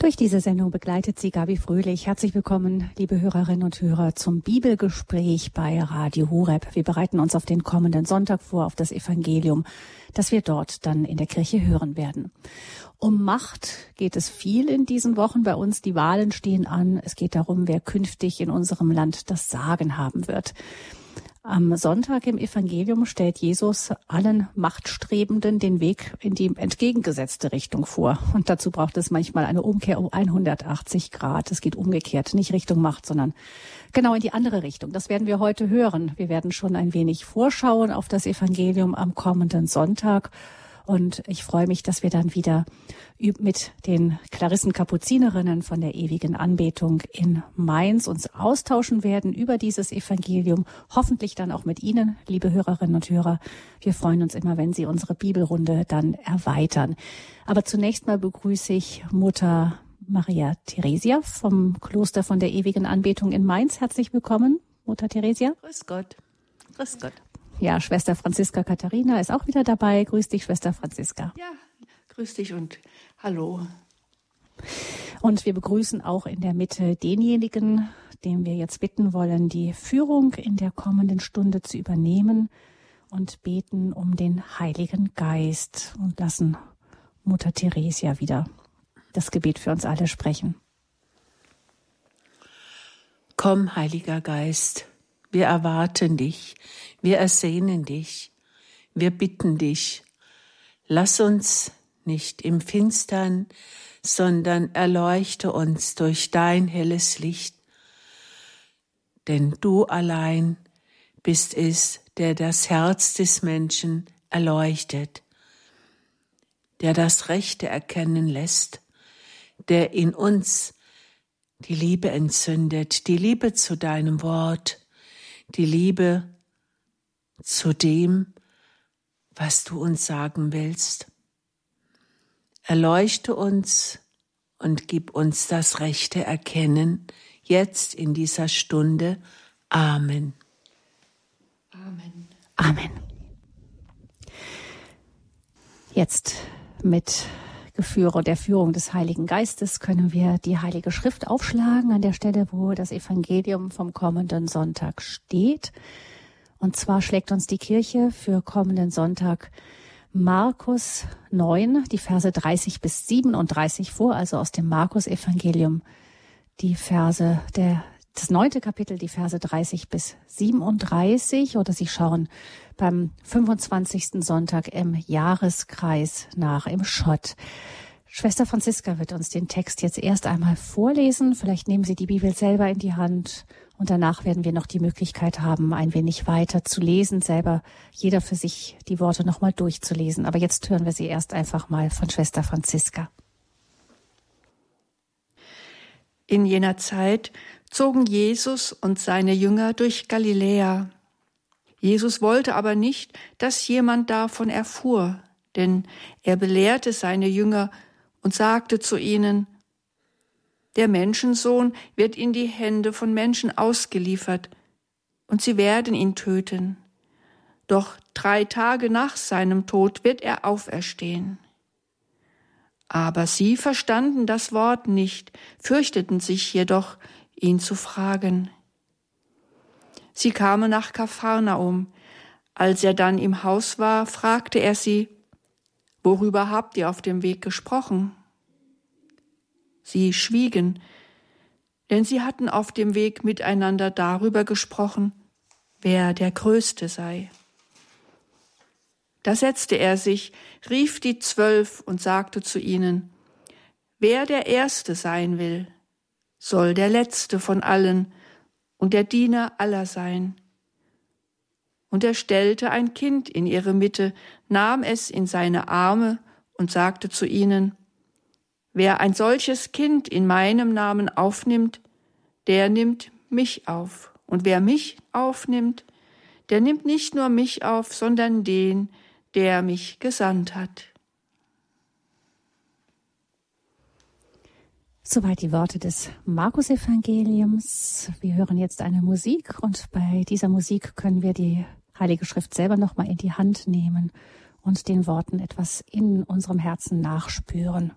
Durch diese Sendung begleitet sie Gabi Fröhlich. Herzlich willkommen, liebe Hörerinnen und Hörer, zum Bibelgespräch bei Radio Horeb. Wir bereiten uns auf den kommenden Sonntag vor, auf das Evangelium, das wir dort dann in der Kirche hören werden. Um Macht geht es viel in diesen Wochen bei uns. Die Wahlen stehen an. Es geht darum, wer künftig in unserem Land das Sagen haben wird. Am Sonntag im Evangelium stellt Jesus allen Machtstrebenden den Weg in die entgegengesetzte Richtung vor. Und dazu braucht es manchmal eine Umkehr um 180 Grad. Es geht umgekehrt, nicht Richtung Macht, sondern genau in die andere Richtung. Das werden wir heute hören. Wir werden schon ein wenig vorschauen auf das Evangelium am kommenden Sonntag und ich freue mich, dass wir dann wieder mit den Klarissen-Kapuzinerinnen von der ewigen Anbetung in Mainz uns austauschen werden über dieses Evangelium. Hoffentlich dann auch mit Ihnen, liebe Hörerinnen und Hörer. Wir freuen uns immer, wenn Sie unsere Bibelrunde dann erweitern. Aber zunächst mal begrüße ich Mutter Maria Theresia vom Kloster von der ewigen Anbetung in Mainz. Herzlich willkommen, Mutter Theresia. Grüß Gott. Grüß Gott. Ja, Schwester Franziska Katharina ist auch wieder dabei. Grüß dich, Schwester Franziska. Ja, grüß dich und hallo. Und wir begrüßen auch in der Mitte denjenigen, dem wir jetzt bitten wollen, die Führung in der kommenden Stunde zu übernehmen und beten um den Heiligen Geist und lassen Mutter Theresia wieder das Gebet für uns alle sprechen. Komm, Heiliger Geist, wir erwarten dich, wir ersehnen dich, wir bitten dich. Lass uns nicht im Finstern, sondern erleuchte uns durch dein helles Licht. Denn du allein bist es, der das Herz des Menschen erleuchtet, der das Rechte erkennen lässt, der in uns die Liebe entzündet, die Liebe zu deinem Wort, die Liebe zu dem, was du uns sagen willst. Erleuchte uns und gib uns das rechte Erkennen jetzt in dieser Stunde. Amen. Amen. Amen. Jetzt mit Geführe der Führung des Heiligen Geistes können wir die Heilige Schrift aufschlagen an der Stelle, wo das Evangelium vom kommenden Sonntag steht. Und zwar schlägt uns die Kirche für kommenden Sonntag Markus 9, die Verse 30 bis 37 vor, also aus dem Markus Evangelium, die Verse der das neunte Kapitel, die Verse 30 bis 37, oder Sie schauen beim 25. Sonntag im Jahreskreis nach im Schott. Schwester Franziska wird uns den Text jetzt erst einmal vorlesen. Vielleicht nehmen Sie die Bibel selber in die Hand und danach werden wir noch die Möglichkeit haben, ein wenig weiter zu lesen, selber jeder für sich die Worte nochmal durchzulesen. Aber jetzt hören wir sie erst einfach mal von Schwester Franziska. In jener Zeit zogen Jesus und seine Jünger durch Galiläa. Jesus wollte aber nicht, dass jemand davon erfuhr, denn er belehrte seine Jünger und sagte zu ihnen, der Menschensohn wird in die Hände von Menschen ausgeliefert, und sie werden ihn töten. Doch drei Tage nach seinem Tod wird er auferstehen. Aber sie verstanden das Wort nicht, fürchteten sich jedoch, ihn zu fragen. Sie kamen nach Kapharnaum. Als er dann im Haus war, fragte er sie, Worüber habt ihr auf dem Weg gesprochen? Sie schwiegen, denn sie hatten auf dem Weg miteinander darüber gesprochen, wer der Größte sei. Da setzte er sich, rief die Zwölf und sagte zu ihnen, Wer der Erste sein will, soll der Letzte von allen und der Diener aller sein. Und er stellte ein Kind in ihre Mitte, nahm es in seine Arme und sagte zu ihnen, Wer ein solches Kind in meinem Namen aufnimmt, der nimmt mich auf. Und wer mich aufnimmt, der nimmt nicht nur mich auf, sondern den, der mich gesandt hat. Soweit die Worte des Markus-Evangeliums. Wir hören jetzt eine Musik und bei dieser Musik können wir die Heilige Schrift selber nochmal in die Hand nehmen und den Worten etwas in unserem Herzen nachspüren.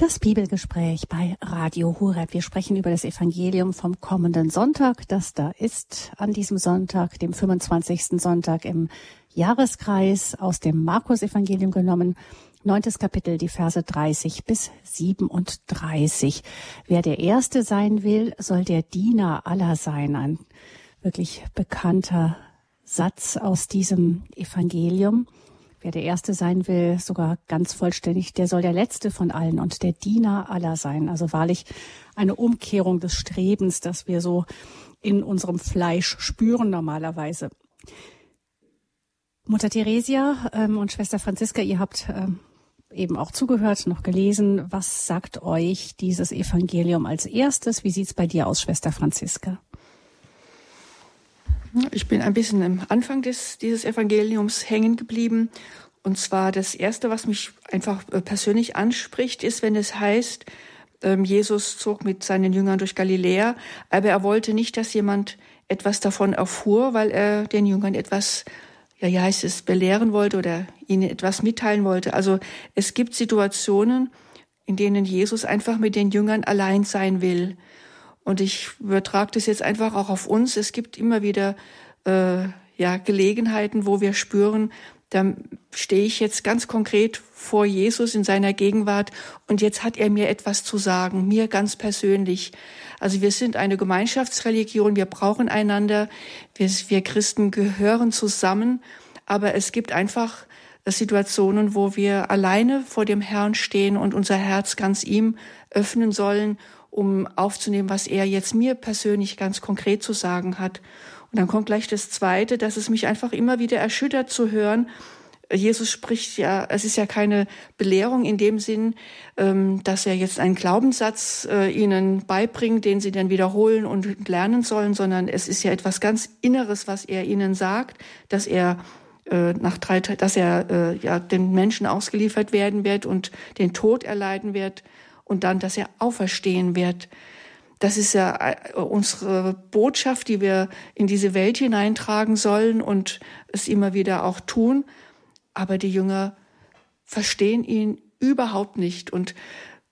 Das Bibelgespräch bei Radio Hureb. Wir sprechen über das Evangelium vom kommenden Sonntag, das da ist an diesem Sonntag, dem 25. Sonntag im Jahreskreis aus dem Markus-Evangelium genommen. Neuntes Kapitel, die Verse 30 bis 37. Wer der Erste sein will, soll der Diener aller sein. Ein wirklich bekannter Satz aus diesem Evangelium. Wer der Erste sein will, sogar ganz vollständig, der soll der Letzte von allen und der Diener aller sein. Also wahrlich eine Umkehrung des Strebens, das wir so in unserem Fleisch spüren normalerweise. Mutter Theresia ähm, und Schwester Franziska, ihr habt ähm, eben auch zugehört, noch gelesen. Was sagt euch dieses Evangelium als erstes? Wie sieht's bei dir aus, Schwester Franziska? Ich bin ein bisschen am Anfang des, dieses Evangeliums hängen geblieben. Und zwar das Erste, was mich einfach äh, persönlich anspricht, ist, wenn es heißt, ähm, Jesus zog mit seinen Jüngern durch Galiläa, aber er wollte nicht, dass jemand etwas davon erfuhr, weil er den Jüngern etwas, ja, wie heißt es, belehren wollte oder ihnen etwas mitteilen wollte. Also es gibt Situationen, in denen Jesus einfach mit den Jüngern allein sein will. Und ich übertrage das jetzt einfach auch auf uns. Es gibt immer wieder äh, ja, Gelegenheiten, wo wir spüren, da stehe ich jetzt ganz konkret vor Jesus in seiner Gegenwart und jetzt hat er mir etwas zu sagen, mir ganz persönlich. Also wir sind eine Gemeinschaftsreligion, wir brauchen einander, wir, wir Christen gehören zusammen, aber es gibt einfach Situationen, wo wir alleine vor dem Herrn stehen und unser Herz ganz ihm öffnen sollen um aufzunehmen, was er jetzt mir persönlich ganz konkret zu sagen hat. Und dann kommt gleich das Zweite, dass es mich einfach immer wieder erschüttert zu hören. Jesus spricht ja, es ist ja keine Belehrung in dem Sinn, ähm, dass er jetzt einen Glaubenssatz äh, ihnen beibringt, den sie dann wiederholen und lernen sollen, sondern es ist ja etwas ganz Inneres, was er ihnen sagt, dass er äh, nach drei, dass er äh, ja den Menschen ausgeliefert werden wird und den Tod erleiden wird und dann, dass er auferstehen wird. Das ist ja äh, unsere Botschaft, die wir in diese Welt hineintragen sollen und es immer wieder auch tun. Aber die Jünger verstehen ihn überhaupt nicht. Und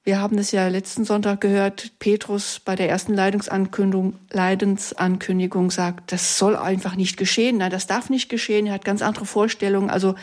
wir haben es ja letzten Sonntag gehört, Petrus bei der ersten Leidensankündigung sagt, das soll einfach nicht geschehen. Nein, das darf nicht geschehen. Er hat ganz andere Vorstellungen. Also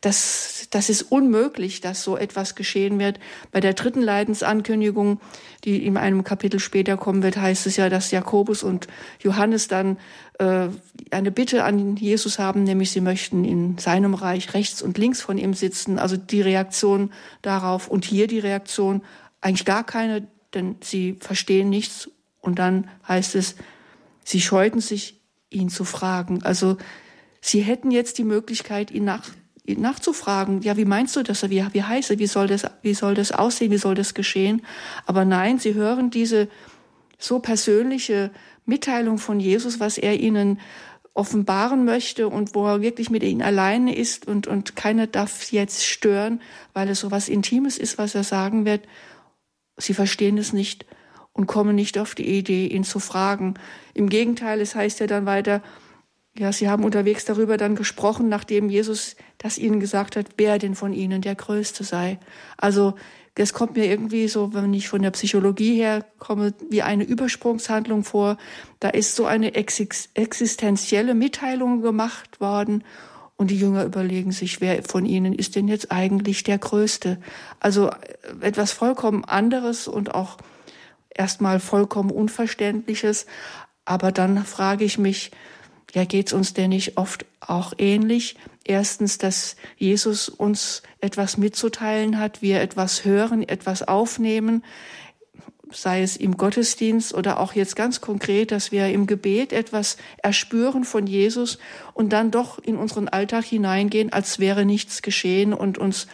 das, das ist unmöglich, dass so etwas geschehen wird. Bei der dritten Leidensankündigung, die in einem Kapitel später kommen wird, heißt es ja, dass Jakobus und Johannes dann äh, eine Bitte an Jesus haben, nämlich sie möchten in seinem Reich rechts und links von ihm sitzen. Also die Reaktion darauf und hier die Reaktion, eigentlich gar keine, denn sie verstehen nichts. Und dann heißt es, sie scheuten sich, ihn zu fragen. Also sie hätten jetzt die Möglichkeit, ihn, nach, ihn nachzufragen. Ja, wie meinst du das? Wie, wie heißt es? Wie soll das, wie soll das aussehen? Wie soll das geschehen? Aber nein, sie hören diese so persönliche Mitteilung von Jesus, was er ihnen offenbaren möchte und wo er wirklich mit ihnen alleine ist und, und keiner darf jetzt stören, weil es so was Intimes ist, was er sagen wird. Sie verstehen es nicht und kommen nicht auf die Idee, ihn zu fragen. Im Gegenteil, es heißt ja dann weiter, ja, sie haben unterwegs darüber dann gesprochen, nachdem Jesus das ihnen gesagt hat, wer denn von ihnen der Größte sei. Also, das kommt mir irgendwie so, wenn ich von der Psychologie her komme, wie eine Übersprungshandlung vor. Da ist so eine existenzielle Mitteilung gemacht worden und die Jünger überlegen sich, wer von ihnen ist denn jetzt eigentlich der Größte? Also äh, etwas vollkommen anderes und auch erstmal vollkommen Unverständliches. Aber dann frage ich mich, ja, geht's uns denn nicht oft auch ähnlich? Erstens, dass Jesus uns etwas mitzuteilen hat, wir etwas hören, etwas aufnehmen, sei es im Gottesdienst oder auch jetzt ganz konkret, dass wir im Gebet etwas erspüren von Jesus und dann doch in unseren Alltag hineingehen, als wäre nichts geschehen und uns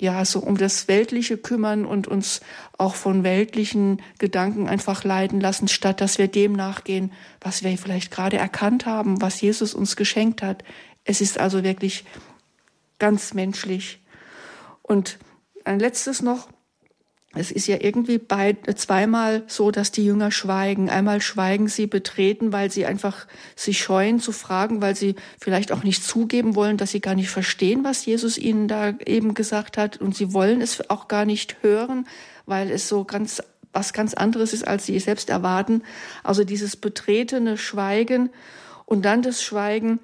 ja so um das Weltliche kümmern und uns auch von weltlichen Gedanken einfach leiden lassen, statt dass wir dem nachgehen, was wir vielleicht gerade erkannt haben, was Jesus uns geschenkt hat. Es ist also wirklich ganz menschlich. Und ein letztes noch, es ist ja irgendwie bei, zweimal so, dass die Jünger schweigen. Einmal schweigen sie betreten, weil sie einfach sich scheuen zu fragen, weil sie vielleicht auch nicht zugeben wollen, dass sie gar nicht verstehen, was Jesus ihnen da eben gesagt hat. Und sie wollen es auch gar nicht hören, weil es so ganz, was ganz anderes ist, als sie selbst erwarten. Also dieses betretene Schweigen und dann das Schweigen,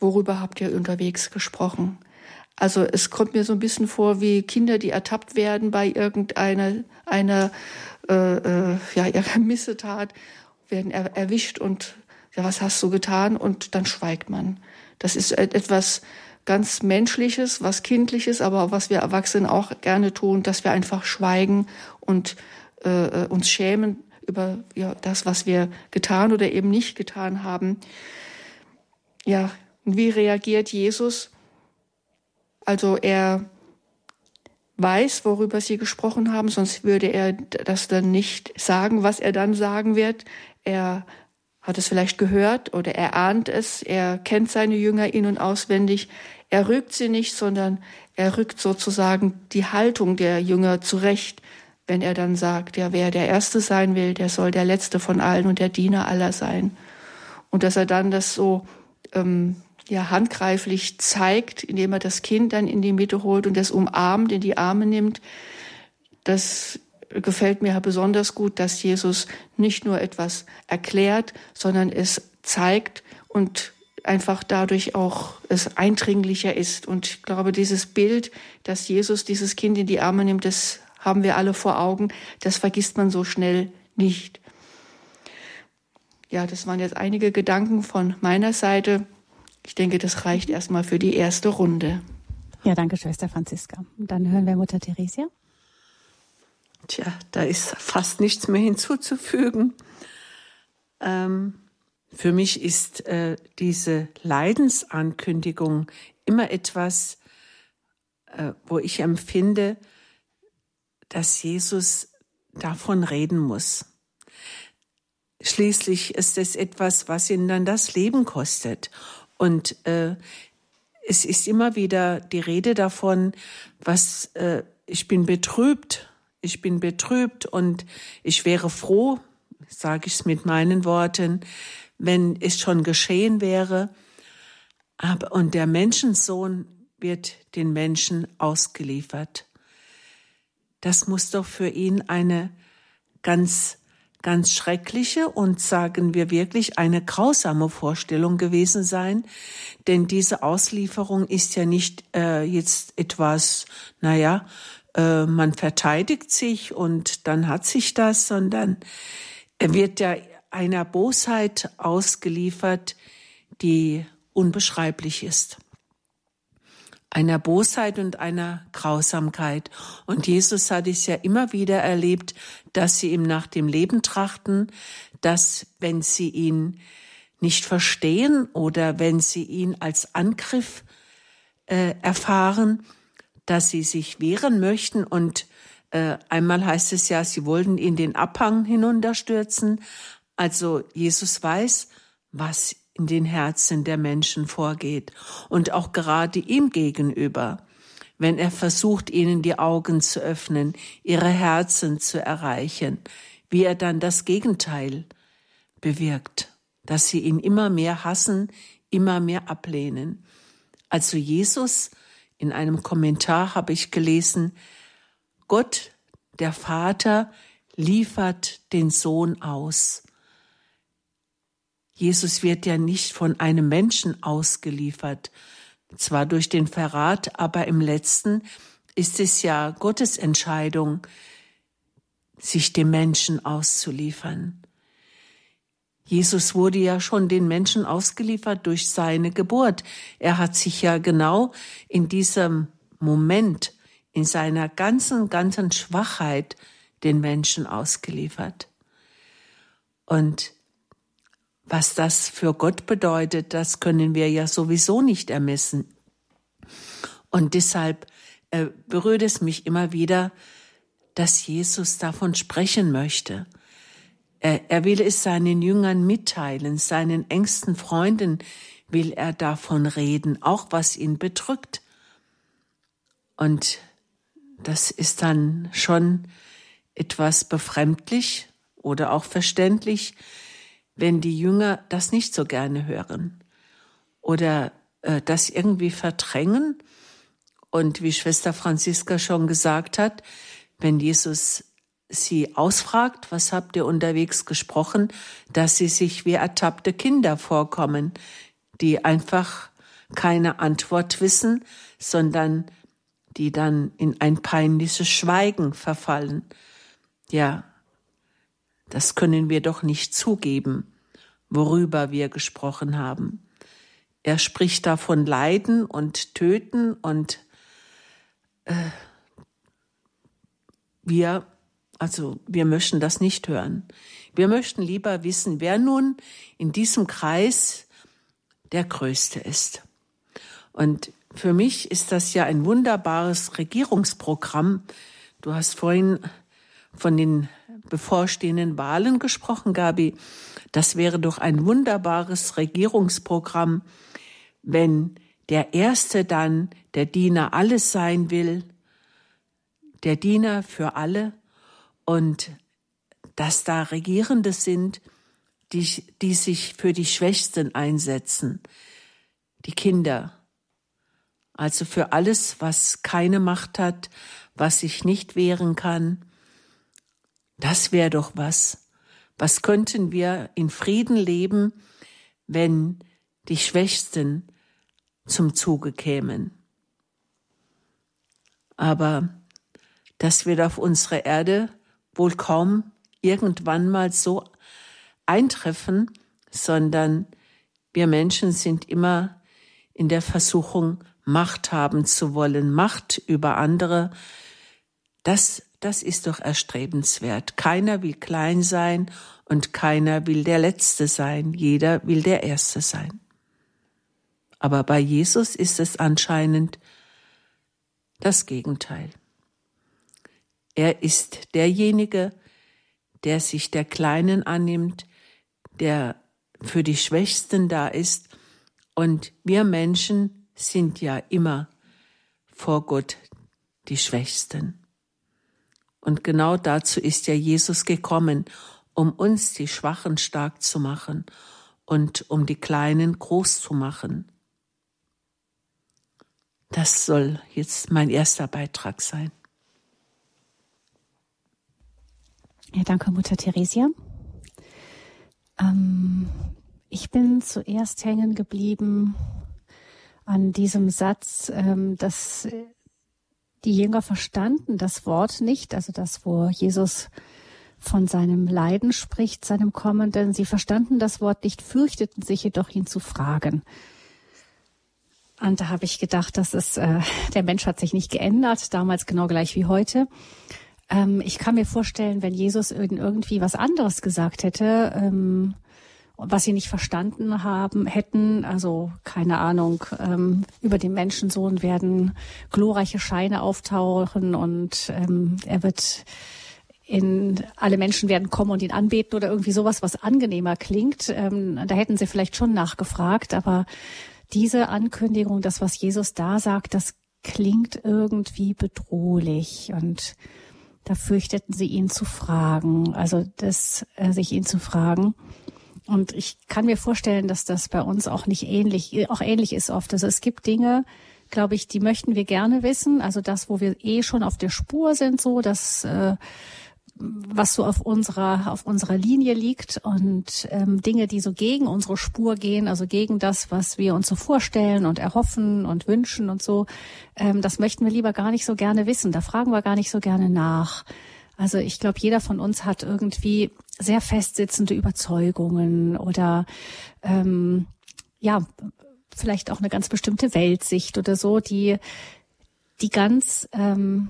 worüber habt ihr unterwegs gesprochen? Also es kommt mir so ein bisschen vor wie Kinder, die ertappt werden bei irgendeiner einer, äh, äh, ja, Missetat, werden er, erwischt und ja, was hast du getan? Und dann schweigt man. Das ist etwas ganz Menschliches, was Kindliches, aber was wir Erwachsenen auch gerne tun, dass wir einfach schweigen und äh, uns schämen über ja, das, was wir getan oder eben nicht getan haben. Ja, wie reagiert Jesus? Also er weiß, worüber sie gesprochen haben, sonst würde er das dann nicht sagen, was er dann sagen wird. Er hat es vielleicht gehört oder er ahnt es, er kennt seine Jünger in und auswendig. Er rügt sie nicht, sondern er rückt sozusagen die Haltung der Jünger zurecht, wenn er dann sagt, ja, wer der Erste sein will, der soll der Letzte von allen und der Diener aller sein. Und dass er dann das so ähm, ja handgreiflich zeigt, indem er das Kind dann in die Mitte holt und das umarmt, in die Arme nimmt. Das gefällt mir besonders gut, dass Jesus nicht nur etwas erklärt, sondern es zeigt und einfach dadurch auch es eindringlicher ist. Und ich glaube, dieses Bild, dass Jesus dieses Kind in die Arme nimmt, das haben wir alle vor Augen. Das vergisst man so schnell nicht. Ja, das waren jetzt einige Gedanken von meiner Seite. Ich denke, das reicht erstmal für die erste Runde. Ja, danke, Schwester Franziska. Dann hören wir Mutter Theresia. Tja, da ist fast nichts mehr hinzuzufügen. Ähm, für mich ist äh, diese Leidensankündigung immer etwas, äh, wo ich empfinde, dass Jesus davon reden muss. Schließlich ist es etwas, was ihn dann das Leben kostet. Und äh, es ist immer wieder die Rede davon, was äh, ich bin betrübt, ich bin betrübt und ich wäre froh, sage ich es mit meinen Worten, wenn es schon geschehen wäre. Aber und der Menschensohn wird den Menschen ausgeliefert. Das muss doch für ihn eine ganz ganz schreckliche und sagen wir wirklich eine grausame Vorstellung gewesen sein, denn diese Auslieferung ist ja nicht äh, jetzt etwas, naja, äh, man verteidigt sich und dann hat sich das, sondern er wird ja einer Bosheit ausgeliefert, die unbeschreiblich ist einer Bosheit und einer Grausamkeit. Und Jesus hat es ja immer wieder erlebt, dass sie ihm nach dem Leben trachten, dass wenn sie ihn nicht verstehen oder wenn sie ihn als Angriff äh, erfahren, dass sie sich wehren möchten und äh, einmal heißt es ja, sie wollten ihn den Abhang hinunterstürzen. Also Jesus weiß, was in den Herzen der Menschen vorgeht und auch gerade ihm gegenüber, wenn er versucht, ihnen die Augen zu öffnen, ihre Herzen zu erreichen, wie er dann das Gegenteil bewirkt, dass sie ihn immer mehr hassen, immer mehr ablehnen. Also Jesus, in einem Kommentar habe ich gelesen, Gott, der Vater, liefert den Sohn aus. Jesus wird ja nicht von einem Menschen ausgeliefert, zwar durch den Verrat, aber im letzten ist es ja Gottes Entscheidung, sich dem Menschen auszuliefern. Jesus wurde ja schon den Menschen ausgeliefert durch seine Geburt. Er hat sich ja genau in diesem Moment, in seiner ganzen, ganzen Schwachheit den Menschen ausgeliefert. Und was das für Gott bedeutet, das können wir ja sowieso nicht ermessen. Und deshalb äh, berührt es mich immer wieder, dass Jesus davon sprechen möchte. Er, will es seinen Jüngern mitteilen, seinen engsten Freunden will er davon reden, auch was ihn bedrückt. Und das ist dann schon etwas befremdlich oder auch verständlich, wenn die Jünger das nicht so gerne hören oder äh, das irgendwie verdrängen. Und wie Schwester Franziska schon gesagt hat, wenn Jesus sie ausfragt, was habt ihr unterwegs gesprochen, dass sie sich wie ertappte Kinder vorkommen, die einfach keine Antwort wissen, sondern die dann in ein peinliches Schweigen verfallen. Ja, das können wir doch nicht zugeben, worüber wir gesprochen haben. Er spricht da von Leiden und Töten und äh, wir, also wir möchten das nicht hören. Wir möchten lieber wissen, wer nun in diesem Kreis der Größte ist. Und für mich ist das ja ein wunderbares Regierungsprogramm. Du hast vorhin von den bevorstehenden Wahlen gesprochen, Gabi. Das wäre doch ein wunderbares Regierungsprogramm, wenn der Erste dann der Diener alles sein will, der Diener für alle und dass da Regierende sind, die, die sich für die Schwächsten einsetzen, die Kinder, also für alles, was keine Macht hat, was sich nicht wehren kann. Das wäre doch was. Was könnten wir in Frieden leben, wenn die Schwächsten zum Zuge kämen? Aber das wird auf unserer Erde wohl kaum irgendwann mal so eintreffen, sondern wir Menschen sind immer in der Versuchung, Macht haben zu wollen, Macht über andere, das, das ist doch erstrebenswert. Keiner will klein sein und keiner will der Letzte sein, jeder will der Erste sein. Aber bei Jesus ist es anscheinend das Gegenteil. Er ist derjenige, der sich der Kleinen annimmt, der für die Schwächsten da ist, und wir Menschen sind ja immer vor Gott die Schwächsten. Und genau dazu ist ja Jesus gekommen, um uns die Schwachen stark zu machen und um die Kleinen groß zu machen. Das soll jetzt mein erster Beitrag sein. Ja, danke, Mutter Theresia. Ähm, ich bin zuerst hängen geblieben an diesem Satz, ähm, dass die Jünger verstanden das Wort nicht, also das, wo Jesus von seinem Leiden spricht, seinem Kommenden. Sie verstanden das Wort nicht, fürchteten sich jedoch, ihn zu fragen. Und da habe ich gedacht, dass es, äh, der Mensch hat sich nicht geändert, damals genau gleich wie heute. Ähm, ich kann mir vorstellen, wenn Jesus irgendwie was anderes gesagt hätte, ähm, was sie nicht verstanden haben hätten. Also keine Ahnung, ähm, über den Menschensohn werden glorreiche Scheine auftauchen und ähm, er wird in alle Menschen werden kommen und ihn anbeten oder irgendwie sowas, was angenehmer klingt. Ähm, da hätten sie vielleicht schon nachgefragt, aber diese Ankündigung, das, was Jesus da sagt, das klingt irgendwie bedrohlich und da fürchteten sie ihn zu fragen, also das, äh, sich ihn zu fragen. Und ich kann mir vorstellen, dass das bei uns auch nicht ähnlich, auch ähnlich ist oft. Also es gibt Dinge, glaube ich, die möchten wir gerne wissen. Also das, wo wir eh schon auf der Spur sind, so das, äh, was so auf unserer auf unserer Linie liegt und ähm, Dinge, die so gegen unsere Spur gehen, also gegen das, was wir uns so vorstellen und erhoffen und wünschen und so, ähm, das möchten wir lieber gar nicht so gerne wissen. Da fragen wir gar nicht so gerne nach. Also ich glaube, jeder von uns hat irgendwie sehr festsitzende Überzeugungen oder ähm, ja, vielleicht auch eine ganz bestimmte Weltsicht oder so, die, die ganz ähm,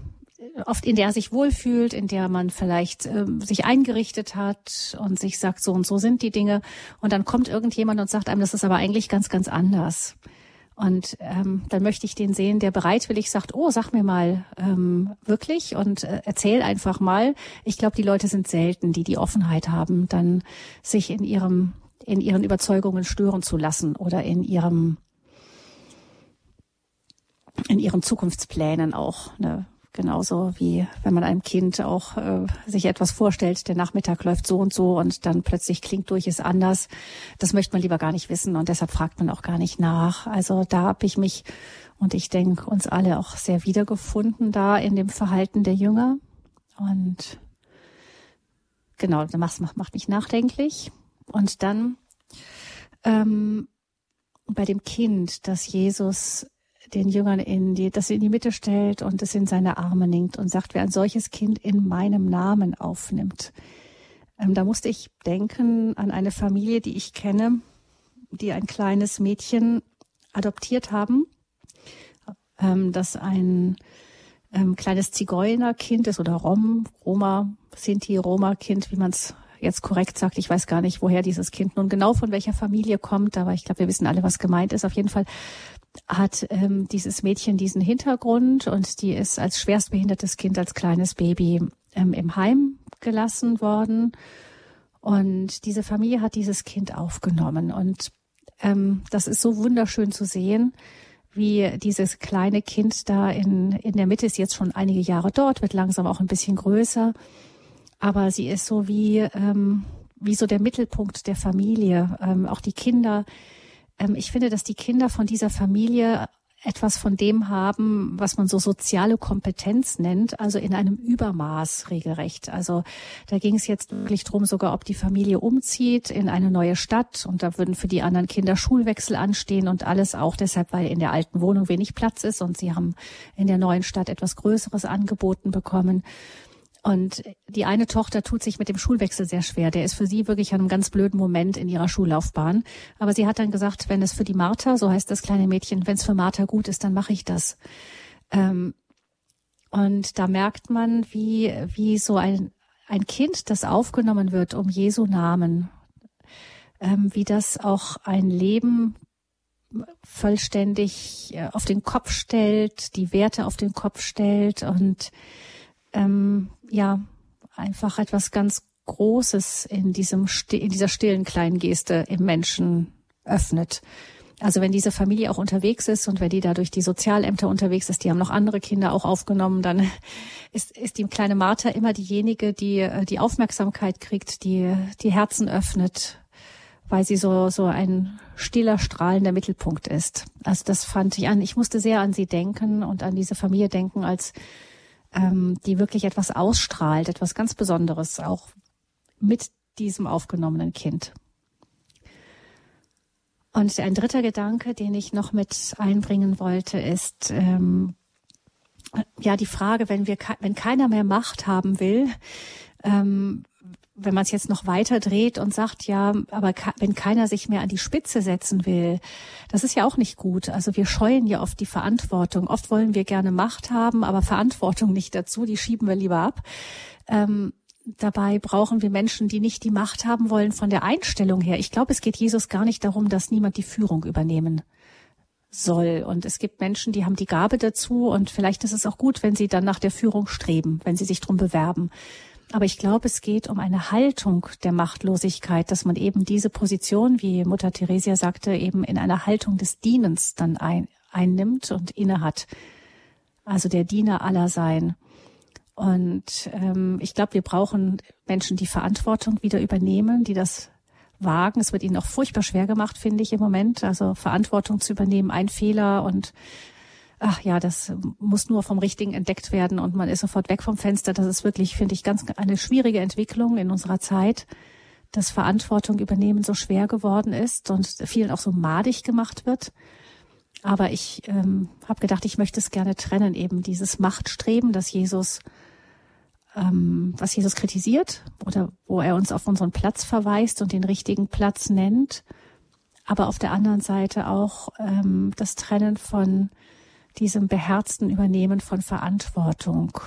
oft in der er sich wohlfühlt, in der man vielleicht ähm, sich eingerichtet hat und sich sagt, so und so sind die Dinge. Und dann kommt irgendjemand und sagt einem, das ist aber eigentlich ganz, ganz anders. Und ähm, dann möchte ich den sehen, der bereitwillig sagt, oh, sag mir mal ähm, wirklich und äh, erzähl einfach mal. Ich glaube, die Leute sind selten, die die Offenheit haben, dann sich in ihrem in ihren Überzeugungen stören zu lassen oder in ihrem in ihren Zukunftsplänen auch. Ne? Genauso wie wenn man einem Kind auch äh, sich etwas vorstellt, der Nachmittag läuft so und so und dann plötzlich klingt durch, ist anders. Das möchte man lieber gar nicht wissen und deshalb fragt man auch gar nicht nach. Also da habe ich mich und ich denke uns alle auch sehr wiedergefunden da in dem Verhalten der Jünger. Und genau, das macht, macht mich nachdenklich. Und dann ähm, bei dem Kind, das Jesus den Jüngern in die, das in die Mitte stellt und es in seine Arme nimmt und sagt, wer ein solches Kind in meinem Namen aufnimmt. Ähm, da musste ich denken an eine Familie, die ich kenne, die ein kleines Mädchen adoptiert haben, ähm, das ein ähm, kleines Zigeunerkind ist oder Rom, Roma, Sinti, Roma-Kind, wie man es jetzt korrekt sagt. Ich weiß gar nicht, woher dieses Kind nun genau von welcher Familie kommt, aber ich glaube, wir wissen alle, was gemeint ist. Auf jeden Fall hat ähm, dieses Mädchen diesen Hintergrund und die ist als schwerstbehindertes Kind, als kleines Baby ähm, im Heim gelassen worden. Und diese Familie hat dieses Kind aufgenommen. Und ähm, das ist so wunderschön zu sehen, wie dieses kleine Kind da in, in der Mitte ist jetzt schon einige Jahre dort, wird langsam auch ein bisschen größer. Aber sie ist so wie, ähm, wie so der Mittelpunkt der Familie. Ähm, auch die Kinder, ähm, ich finde, dass die Kinder von dieser Familie etwas von dem haben, was man so soziale Kompetenz nennt, also in einem Übermaß regelrecht. Also da ging es jetzt wirklich drum, sogar ob die Familie umzieht in eine neue Stadt und da würden für die anderen Kinder Schulwechsel anstehen und alles auch deshalb, weil in der alten Wohnung wenig Platz ist und sie haben in der neuen Stadt etwas Größeres angeboten bekommen. Und die eine Tochter tut sich mit dem Schulwechsel sehr schwer. Der ist für sie wirklich an einem ganz blöden Moment in ihrer Schullaufbahn. Aber sie hat dann gesagt, wenn es für die Martha, so heißt das kleine Mädchen, wenn es für Martha gut ist, dann mache ich das. Ähm, und da merkt man, wie, wie so ein, ein Kind, das aufgenommen wird um Jesu Namen, ähm, wie das auch ein Leben vollständig äh, auf den Kopf stellt, die Werte auf den Kopf stellt und ähm, ja einfach etwas ganz Großes in diesem in dieser stillen kleinen Geste im Menschen öffnet. Also wenn diese Familie auch unterwegs ist und wenn die da durch die Sozialämter unterwegs ist, die haben noch andere Kinder auch aufgenommen, dann ist, ist die kleine Martha immer diejenige, die äh, die Aufmerksamkeit kriegt, die die Herzen öffnet, weil sie so so ein stiller, strahlender Mittelpunkt ist. Also das fand ich an. Ich musste sehr an sie denken und an diese Familie denken, als ähm, die wirklich etwas ausstrahlt, etwas ganz Besonderes, auch mit diesem aufgenommenen Kind. Und ein dritter Gedanke, den ich noch mit einbringen wollte, ist ähm, ja die Frage, wenn wir wenn keiner mehr Macht haben will, ähm, wenn man es jetzt noch weiter dreht und sagt, ja, aber wenn keiner sich mehr an die Spitze setzen will, das ist ja auch nicht gut. Also wir scheuen ja oft die Verantwortung. Oft wollen wir gerne Macht haben, aber Verantwortung nicht dazu, die schieben wir lieber ab. Ähm, dabei brauchen wir Menschen, die nicht die Macht haben wollen von der Einstellung her. Ich glaube, es geht Jesus gar nicht darum, dass niemand die Führung übernehmen soll. Und es gibt Menschen, die haben die Gabe dazu und vielleicht ist es auch gut, wenn sie dann nach der Führung streben, wenn sie sich drum bewerben. Aber ich glaube, es geht um eine Haltung der Machtlosigkeit, dass man eben diese Position, wie Mutter Theresia sagte, eben in einer Haltung des Dienens dann ein, einnimmt und innehat. Also der Diener aller sein. Und ähm, ich glaube, wir brauchen Menschen, die Verantwortung wieder übernehmen, die das wagen. Es wird ihnen auch furchtbar schwer gemacht, finde ich im Moment. Also Verantwortung zu übernehmen, ein Fehler und ach ja, das muss nur vom Richtigen entdeckt werden und man ist sofort weg vom Fenster. Das ist wirklich, finde ich, ganz eine schwierige Entwicklung in unserer Zeit, dass Verantwortung übernehmen so schwer geworden ist und vielen auch so madig gemacht wird. Aber ich ähm, habe gedacht, ich möchte es gerne trennen, eben dieses Machtstreben, das Jesus, ähm, was Jesus kritisiert oder wo er uns auf unseren Platz verweist und den richtigen Platz nennt, aber auf der anderen Seite auch ähm, das Trennen von diesem beherzten Übernehmen von Verantwortung.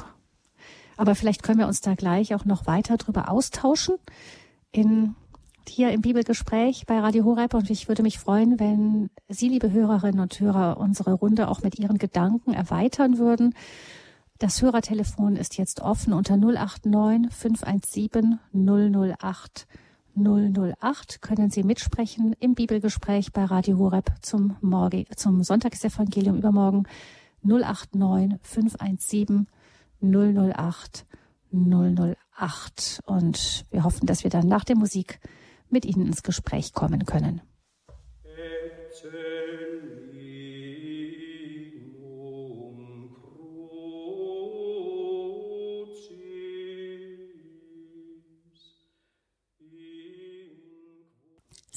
Aber vielleicht können wir uns da gleich auch noch weiter drüber austauschen in hier im Bibelgespräch bei Radio Horeb und ich würde mich freuen, wenn Sie, liebe Hörerinnen und Hörer, unsere Runde auch mit Ihren Gedanken erweitern würden. Das Hörertelefon ist jetzt offen unter 089 517 008 008 können Sie mitsprechen im Bibelgespräch bei Radio Horeb zum, Morgen, zum Sonntagsevangelium übermorgen 089 517 008 008. Und wir hoffen, dass wir dann nach der Musik mit Ihnen ins Gespräch kommen können.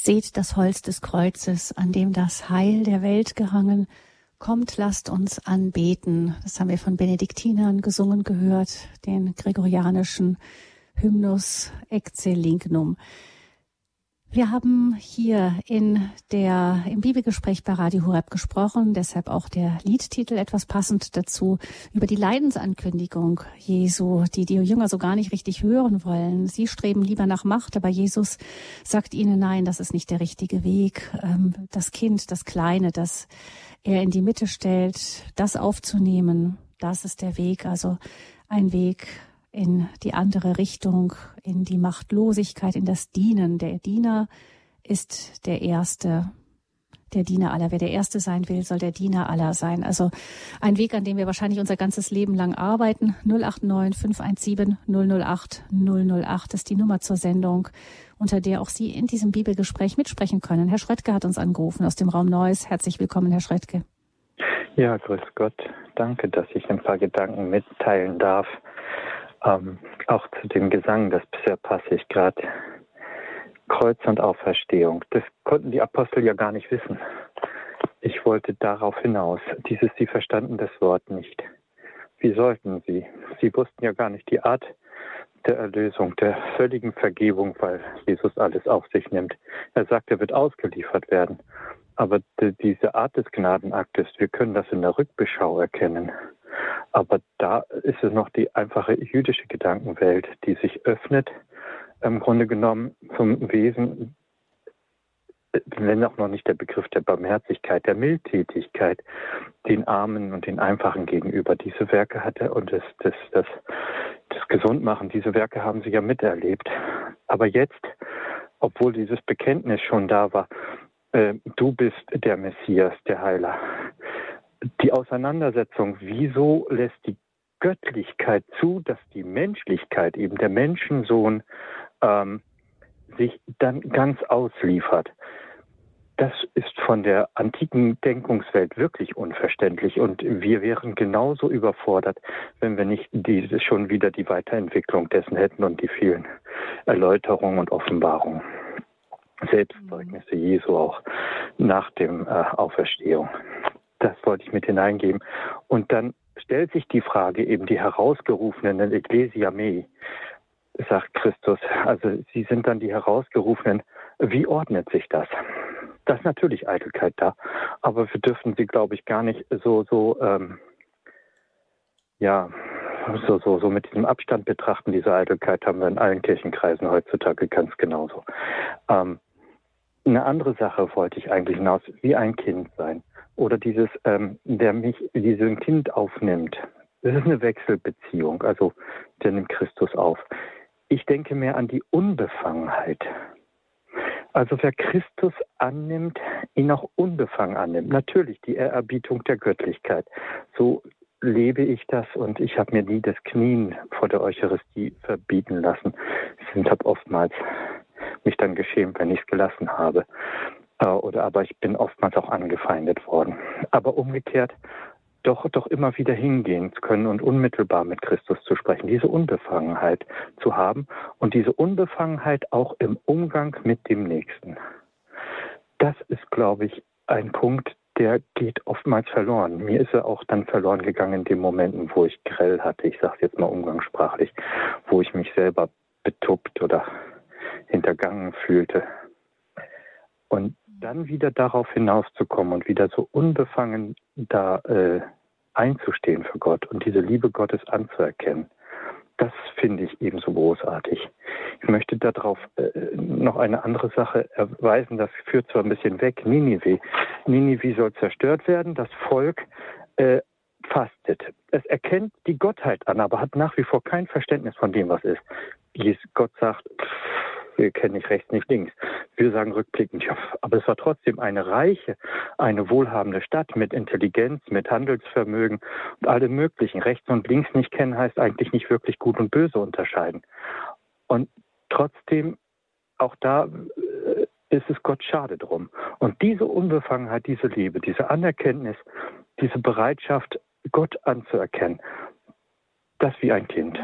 Seht das Holz des Kreuzes, an dem das Heil der Welt gehangen, Kommt, lasst uns anbeten. Das haben wir von Benediktinern gesungen gehört, den gregorianischen Hymnus Excelignum. Wir haben hier in der, im Bibelgespräch bei Radio Horeb gesprochen, deshalb auch der Liedtitel etwas passend dazu, über die Leidensankündigung Jesu, die die Jünger so gar nicht richtig hören wollen. Sie streben lieber nach Macht, aber Jesus sagt ihnen, nein, das ist nicht der richtige Weg. Ähm, das Kind, das Kleine, das er in die Mitte stellt, das aufzunehmen, das ist der Weg, also ein Weg in die andere Richtung, in die Machtlosigkeit, in das Dienen. Der Diener ist der Erste, der Diener aller. Wer der Erste sein will, soll der Diener aller sein. Also ein Weg, an dem wir wahrscheinlich unser ganzes Leben lang arbeiten. 089 517 008 008 ist die Nummer zur Sendung, unter der auch Sie in diesem Bibelgespräch mitsprechen können. Herr Schröttke hat uns angerufen aus dem Raum Neuss. Herzlich willkommen, Herr Schröttke. Ja, grüß Gott. Danke, dass ich ein paar Gedanken mitteilen darf. Ähm, auch zu dem Gesang, das bisher passe ich gerade. Kreuz und Auferstehung. Das konnten die Apostel ja gar nicht wissen. Ich wollte darauf hinaus. Dieses, sie verstanden das Wort nicht. Wie sollten sie? Sie wussten ja gar nicht die Art der Erlösung, der völligen Vergebung, weil Jesus alles auf sich nimmt. Er sagt, er wird ausgeliefert werden. Aber diese Art des Gnadenaktes, wir können das in der Rückbeschau erkennen. Aber da ist es noch die einfache jüdische Gedankenwelt, die sich öffnet, im Grunde genommen zum Wesen, wenn auch noch nicht der Begriff der Barmherzigkeit, der Mildtätigkeit, den Armen und den Einfachen gegenüber. Diese Werke hat er und das, das, das, das Gesundmachen, diese Werke haben sie ja miterlebt. Aber jetzt, obwohl dieses Bekenntnis schon da war, äh, du bist der Messias, der Heiler, die Auseinandersetzung, wieso lässt die Göttlichkeit zu, dass die Menschlichkeit, eben der Menschensohn, ähm, sich dann ganz ausliefert. Das ist von der antiken Denkungswelt wirklich unverständlich und wir wären genauso überfordert, wenn wir nicht diese schon wieder die Weiterentwicklung dessen hätten und die vielen Erläuterungen und Offenbarungen. Selbstzeugnisse Jesu auch nach dem äh, Auferstehung. Das wollte ich mit hineingeben. Und dann stellt sich die Frage eben die herausgerufenen Ecclesia Mei, sagt Christus. Also sie sind dann die herausgerufenen. Wie ordnet sich das? Das ist natürlich Eitelkeit da, aber wir dürfen sie, glaube ich, gar nicht so so ähm, ja so, so, so mit diesem Abstand betrachten. Diese Eitelkeit haben wir in allen Kirchenkreisen heutzutage ganz genauso. Ähm, eine andere Sache wollte ich eigentlich hinaus, wie ein Kind sein oder dieses, ähm, der mich, diesen Kind aufnimmt. Das ist eine Wechselbeziehung, also der nimmt Christus auf. Ich denke mehr an die Unbefangenheit. Also wer Christus annimmt, ihn auch unbefangen annimmt. Natürlich die Ehrerbietung der Göttlichkeit. So lebe ich das und ich habe mir nie das Knien vor der Eucharistie verbieten lassen. Ich habe oftmals mich dann geschämt, wenn ich es gelassen habe. Äh, oder aber ich bin oftmals auch angefeindet worden. Aber umgekehrt doch, doch immer wieder hingehen zu können und unmittelbar mit Christus zu sprechen, diese Unbefangenheit zu haben und diese Unbefangenheit auch im Umgang mit dem Nächsten. Das ist, glaube ich, ein Punkt, der geht oftmals verloren. Mir ist er auch dann verloren gegangen in den Momenten, wo ich grell hatte, ich sage es jetzt mal umgangssprachlich, wo ich mich selber betuppt oder hintergangen fühlte. Und dann wieder darauf hinauszukommen und wieder so unbefangen da äh, einzustehen für Gott und diese Liebe Gottes anzuerkennen, das finde ich ebenso großartig. Ich möchte darauf äh, noch eine andere Sache erweisen, das führt zwar ein bisschen weg, Ninive. Ninive soll zerstört werden, das Volk äh, fastet. Es erkennt die Gottheit an, aber hat nach wie vor kein Verständnis von dem, was ist. Gott sagt, kennen nicht rechts, nicht links. Wir sagen rückblickend, ja, aber es war trotzdem eine reiche, eine wohlhabende Stadt mit Intelligenz, mit Handelsvermögen und allem Möglichen. Rechts und links nicht kennen heißt eigentlich nicht wirklich gut und böse unterscheiden. Und trotzdem, auch da äh, ist es Gott schade drum. Und diese Unbefangenheit, diese Liebe, diese Anerkenntnis, diese Bereitschaft, Gott anzuerkennen, das wie ein Kind,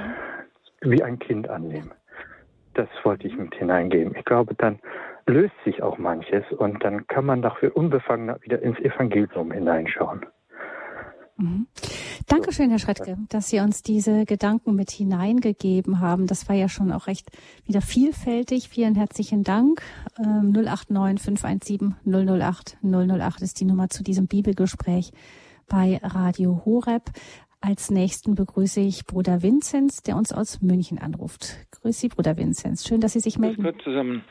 wie ein Kind annehmen. Das wollte ich mit hineingeben. Ich glaube, dann löst sich auch manches und dann kann man dafür unbefangener wieder ins Evangelium hineinschauen. Mhm. Dankeschön, Herr Schrettke, dass Sie uns diese Gedanken mit hineingegeben haben. Das war ja schon auch recht wieder vielfältig. Vielen herzlichen Dank. 089 517 008 008 ist die Nummer zu diesem Bibelgespräch bei Radio Horeb. Als nächsten begrüße ich Bruder Vinzenz, der uns aus München anruft. Grüß Sie, Bruder Vinzenz. Schön, dass Sie sich melden. Gott zusammen.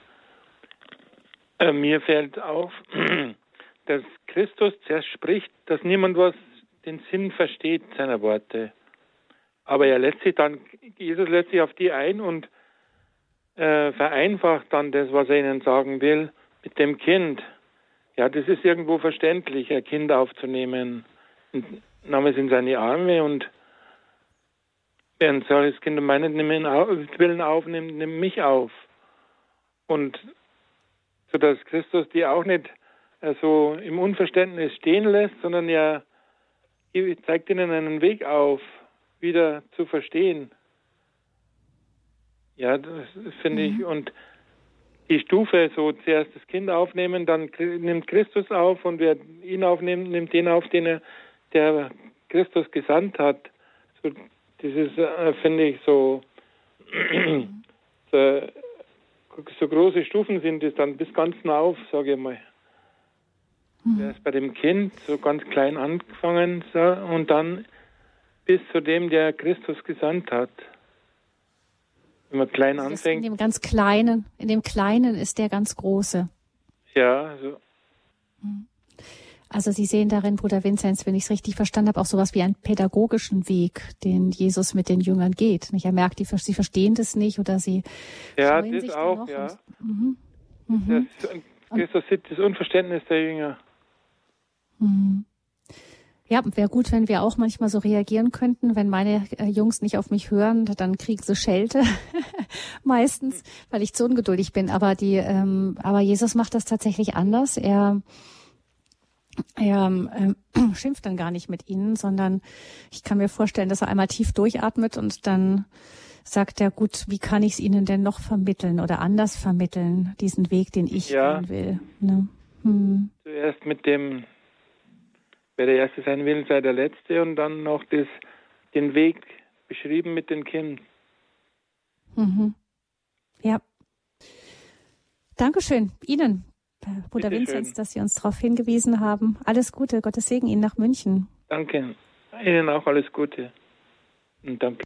Äh, mir fällt auf, dass Christus zuerst spricht, dass niemand was den Sinn versteht seiner Worte. Aber er lässt sich dann, Jesus lässt sich auf die ein und äh, vereinfacht dann das, was er ihnen sagen will, mit dem Kind. Ja, das ist irgendwo verständlich, ein Kind aufzunehmen nahm es in seine Arme und während solches Kind um meinen Willen aufnimmt, nimmt mich auf. Und so dass Christus die auch nicht äh, so im Unverständnis stehen lässt, sondern er zeigt ihnen einen Weg auf, wieder zu verstehen. Ja, das finde mhm. ich. Und die Stufe, so zuerst das Kind aufnehmen, dann nimmt Christus auf und wer ihn aufnimmt, nimmt den auf, den er der Christus gesandt hat, so, dieses äh, finde ich so, so, so, große Stufen sind es dann bis ganz nah auf, sage ich mal. Mhm. Erst bei dem Kind so ganz klein angefangen so, und dann bis zu dem, der Christus gesandt hat. Wenn man klein also anfängt. In dem ganz kleinen, in dem kleinen ist der ganz große. Ja, so. Mhm. Also Sie sehen darin, Bruder Vinzenz, wenn ich es richtig verstanden habe, auch sowas wie einen pädagogischen Weg, den Jesus mit den Jüngern geht. Er merkt, die, sie verstehen das nicht oder sie ja, das sich auch, ja. Und, mhm. Mhm. Das, sieht das Unverständnis der Jünger. Mhm. Ja, wäre gut, wenn wir auch manchmal so reagieren könnten. Wenn meine äh, Jungs nicht auf mich hören, dann kriegen sie Schelte meistens, weil ich zu ungeduldig bin. Aber die, ähm, aber Jesus macht das tatsächlich anders. Er er ähm, schimpft dann gar nicht mit ihnen, sondern ich kann mir vorstellen, dass er einmal tief durchatmet und dann sagt er, gut, wie kann ich es Ihnen denn noch vermitteln oder anders vermitteln, diesen Weg, den ich ja. gehen will. Ne? Hm. Zuerst mit dem, wer der Erste sein will, sei der Letzte und dann noch das, den Weg beschrieben mit dem Kind. Mhm. Ja. Dankeschön Ihnen. Bruder Bitte Vinzenz, schön. dass Sie uns darauf hingewiesen haben. Alles Gute, Gottes Segen Ihnen nach München. Danke. Ihnen auch alles Gute. Und danke.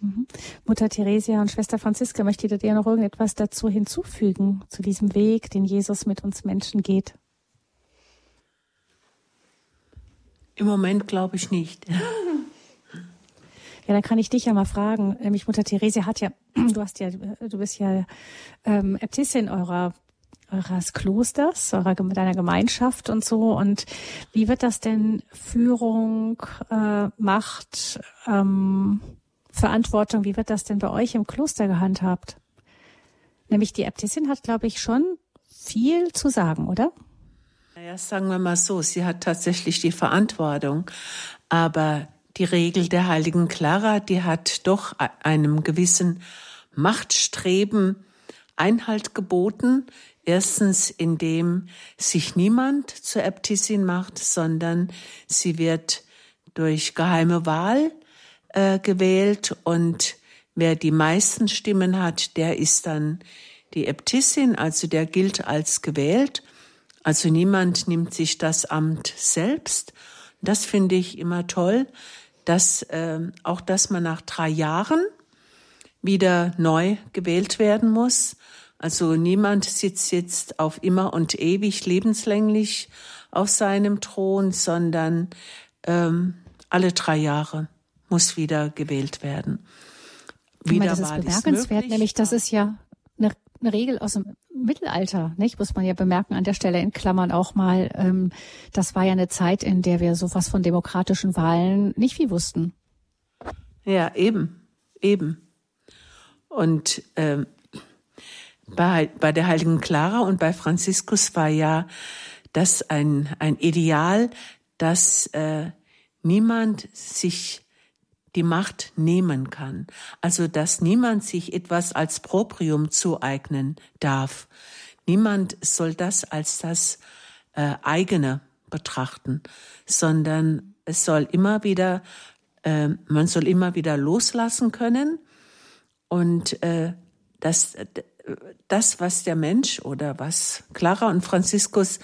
Mhm. Mutter Theresia und Schwester Franziska, möchtet ihr dir noch irgendetwas dazu hinzufügen, zu diesem Weg, den Jesus mit uns Menschen geht? Im Moment glaube ich nicht. Ja, dann kann ich dich ja mal fragen. Nämlich Mutter Theresia hat ja, du hast ja, du bist ja ähm, Äbtissin eurer eures Klosters, eurer deiner Gemeinschaft und so. Und wie wird das denn Führung, äh, Macht, ähm, Verantwortung, wie wird das denn bei euch im Kloster gehandhabt? Nämlich die Äbtissin hat, glaube ich, schon viel zu sagen, oder? Naja, sagen wir mal so, sie hat tatsächlich die Verantwortung, aber die Regel der heiligen Clara, die hat doch einem gewissen Machtstreben Einhalt geboten, Erstens, indem sich niemand zur Äbtissin macht, sondern sie wird durch geheime Wahl äh, gewählt und wer die meisten Stimmen hat, der ist dann die Äbtissin, also der gilt als gewählt. Also niemand nimmt sich das Amt selbst. Das finde ich immer toll, dass äh, auch, dass man nach drei Jahren wieder neu gewählt werden muss. Also niemand sitzt jetzt auf immer und ewig lebenslänglich auf seinem Thron, sondern ähm, alle drei Jahre muss wieder gewählt werden. Wieder das ist bemerkenswert, nämlich das ist ja eine Regel aus dem Mittelalter, nicht? Muss man ja bemerken an der Stelle in Klammern auch mal. Ähm, das war ja eine Zeit, in der wir sowas von demokratischen Wahlen nicht viel wussten. Ja, eben, eben. Und ähm, bei, bei der heiligen Clara und bei Franziskus war ja das ein, ein Ideal, dass äh, niemand sich die Macht nehmen kann. Also dass niemand sich etwas als Proprium zueignen darf. Niemand soll das als das äh, eigene betrachten, sondern es soll immer wieder, äh, man soll immer wieder loslassen können und äh, das, das, was der Mensch oder was Clara und Franziskus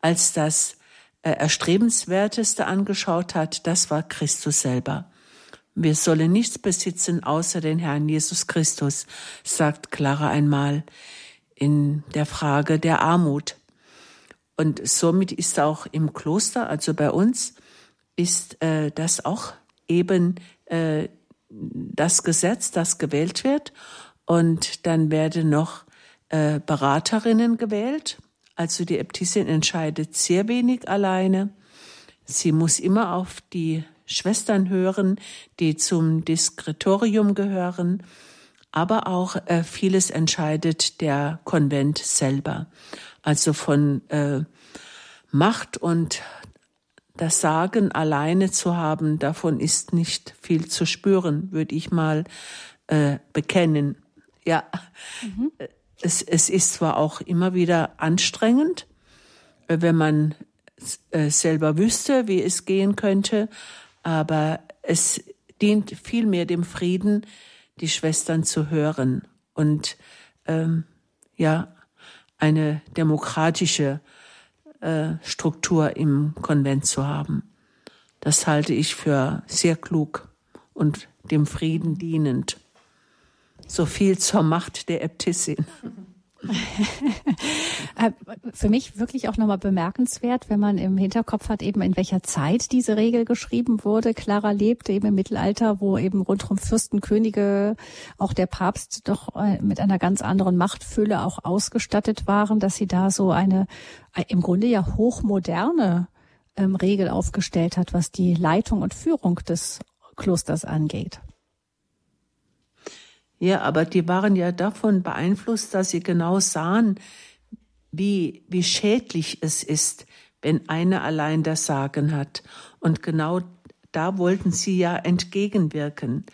als das äh, Erstrebenswerteste angeschaut hat, das war Christus selber. Wir sollen nichts besitzen außer den Herrn Jesus Christus, sagt Clara einmal in der Frage der Armut. Und somit ist auch im Kloster, also bei uns, ist äh, das auch eben äh, das Gesetz, das gewählt wird. Und dann werden noch äh, Beraterinnen gewählt. Also die Äbtissin entscheidet sehr wenig alleine. Sie muss immer auf die Schwestern hören, die zum Diskretorium gehören, aber auch äh, vieles entscheidet der Konvent selber. Also von äh, Macht und das Sagen alleine zu haben, davon ist nicht viel zu spüren, würde ich mal äh, bekennen. Ja, mhm. es, es ist zwar auch immer wieder anstrengend, äh, wenn man äh, selber wüsste, wie es gehen könnte, aber es dient vielmehr dem Frieden, die Schwestern zu hören und ähm, ja eine demokratische äh, Struktur im Konvent zu haben. Das halte ich für sehr klug und dem Frieden dienend. So viel zur Macht der Äbtissin. Äh, für mich wirklich auch nochmal bemerkenswert, wenn man im Hinterkopf hat, eben in welcher Zeit diese Regel geschrieben wurde. Clara lebte eben im Mittelalter, wo eben rundherum Fürsten, Könige, auch der Papst doch äh, mit einer ganz anderen Machtfülle auch ausgestattet waren, dass sie da so eine äh, im Grunde ja hochmoderne ähm, Regel aufgestellt hat, was die Leitung und Führung des Klosters angeht. Ja, aber die waren ja davon beeinflusst, dass sie genau sahen, wie, wie schädlich es ist, wenn einer allein das Sagen hat. Und genau da wollten sie ja entgegenwirken,